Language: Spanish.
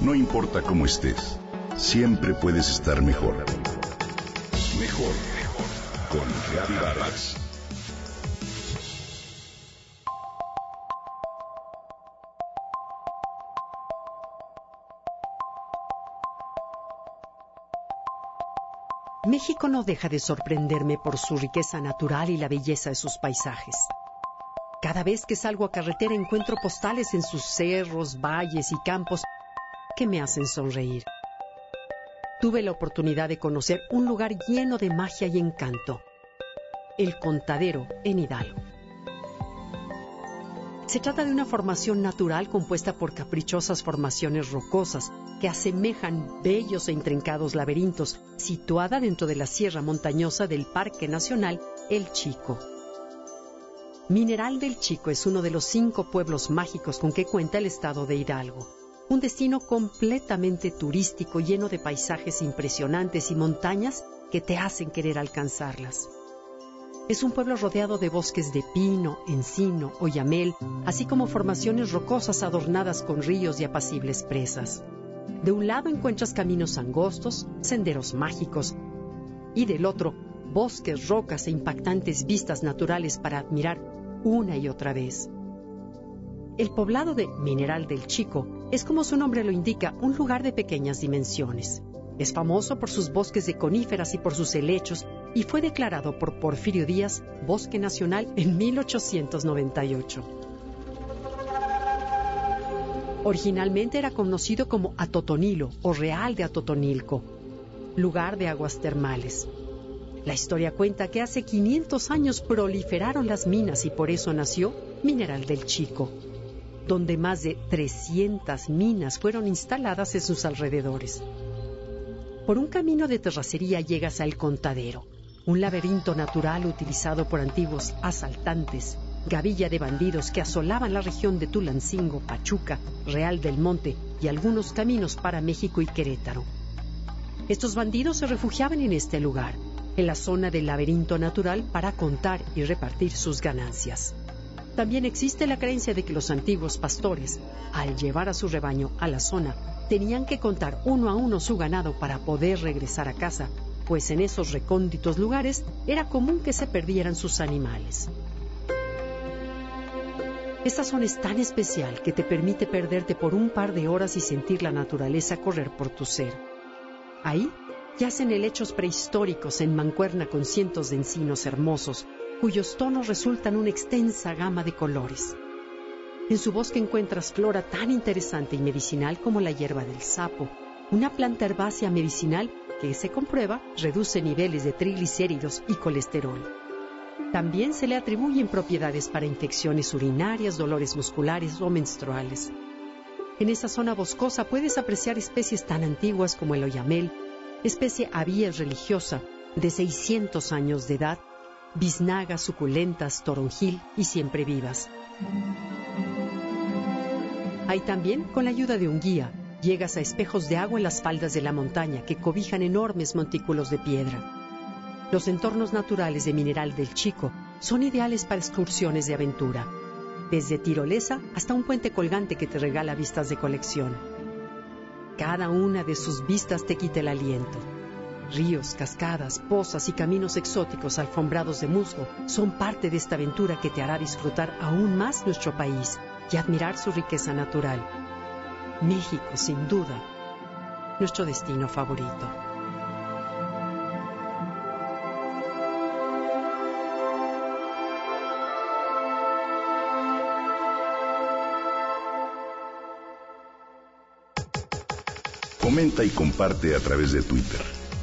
No importa cómo estés, siempre puedes estar mejor. Mejor, mejor. Con Reavivadas. México no deja de sorprenderme por su riqueza natural y la belleza de sus paisajes. Cada vez que salgo a carretera encuentro postales en sus cerros, valles y campos que me hacen sonreír. Tuve la oportunidad de conocer un lugar lleno de magia y encanto, el Contadero en Hidalgo. Se trata de una formación natural compuesta por caprichosas formaciones rocosas que asemejan bellos e intrincados laberintos, situada dentro de la sierra montañosa del Parque Nacional El Chico. Mineral del Chico es uno de los cinco pueblos mágicos con que cuenta el estado de Hidalgo. Un destino completamente turístico lleno de paisajes impresionantes y montañas que te hacen querer alcanzarlas. Es un pueblo rodeado de bosques de pino, encino, oyamel, así como formaciones rocosas adornadas con ríos y apacibles presas. De un lado encuentras caminos angostos, senderos mágicos, y del otro, bosques, rocas e impactantes vistas naturales para admirar una y otra vez. El poblado de Mineral del Chico es como su nombre lo indica, un lugar de pequeñas dimensiones. Es famoso por sus bosques de coníferas y por sus helechos y fue declarado por Porfirio Díaz Bosque Nacional en 1898. Originalmente era conocido como Atotonilo o Real de Atotonilco, lugar de aguas termales. La historia cuenta que hace 500 años proliferaron las minas y por eso nació Mineral del Chico, donde más de 300 minas fueron instaladas en sus alrededores. Por un camino de terracería llegas al contadero, un laberinto natural utilizado por antiguos asaltantes, gavilla de bandidos que asolaban la región de Tulancingo, Pachuca, Real del Monte y algunos caminos para México y Querétaro. Estos bandidos se refugiaban en este lugar, en la zona del laberinto natural, para contar y repartir sus ganancias. También existe la creencia de que los antiguos pastores, al llevar a su rebaño a la zona, tenían que contar uno a uno su ganado para poder regresar a casa, pues en esos recónditos lugares era común que se perdieran sus animales. Esta zona es tan especial que te permite perderte por un par de horas y sentir la naturaleza correr por tu ser. Ahí yacen helechos prehistóricos en mancuerna con cientos de encinos hermosos, cuyos tonos resultan una extensa gama de colores. En su bosque encuentras flora tan interesante y medicinal como la hierba del sapo, una planta herbácea medicinal que se comprueba reduce niveles de triglicéridos y colesterol. También se le atribuyen propiedades para infecciones urinarias, dolores musculares o menstruales. En esa zona boscosa puedes apreciar especies tan antiguas como el oyamel, especie avíes religiosa de 600 años de edad, biznagas suculentas, toronjil y siempre vivas. Hay también, con la ayuda de un guía, llegas a espejos de agua en las faldas de la montaña que cobijan enormes montículos de piedra. Los entornos naturales de Mineral del Chico son ideales para excursiones de aventura, desde tirolesa hasta un puente colgante que te regala vistas de colección. Cada una de sus vistas te quita el aliento. Ríos, cascadas, pozas y caminos exóticos alfombrados de musgo son parte de esta aventura que te hará disfrutar aún más nuestro país y admirar su riqueza natural. México, sin duda, nuestro destino favorito. Comenta y comparte a través de Twitter.